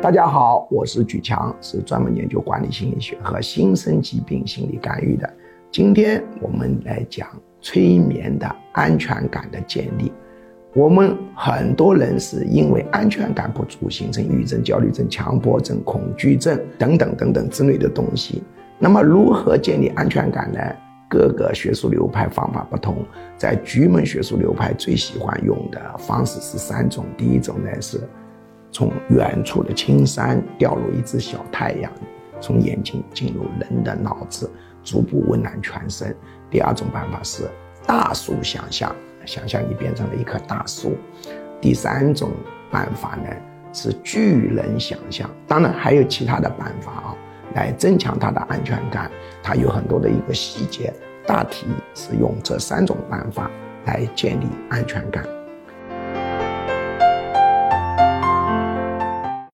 大家好，我是举强，是专门研究管理心理学和新生疾病心理干预的。今天我们来讲催眠的安全感的建立。我们很多人是因为安全感不足，形成抑郁症、焦虑症、强迫症、恐惧症等等等等之类的东西。那么，如何建立安全感呢？各个学术流派方法不同，在局门学术流派最喜欢用的方式是三种。第一种呢是从远处的青山掉入一只小太阳，从眼睛进入人的脑子，逐步温暖全身。第二种办法是大树想象，想象你变成了一棵大树。第三种办法呢是巨人想象，当然还有其他的办法啊。来增强他的安全感，它有很多的一个细节，大体是用这三种办法来建立安全感。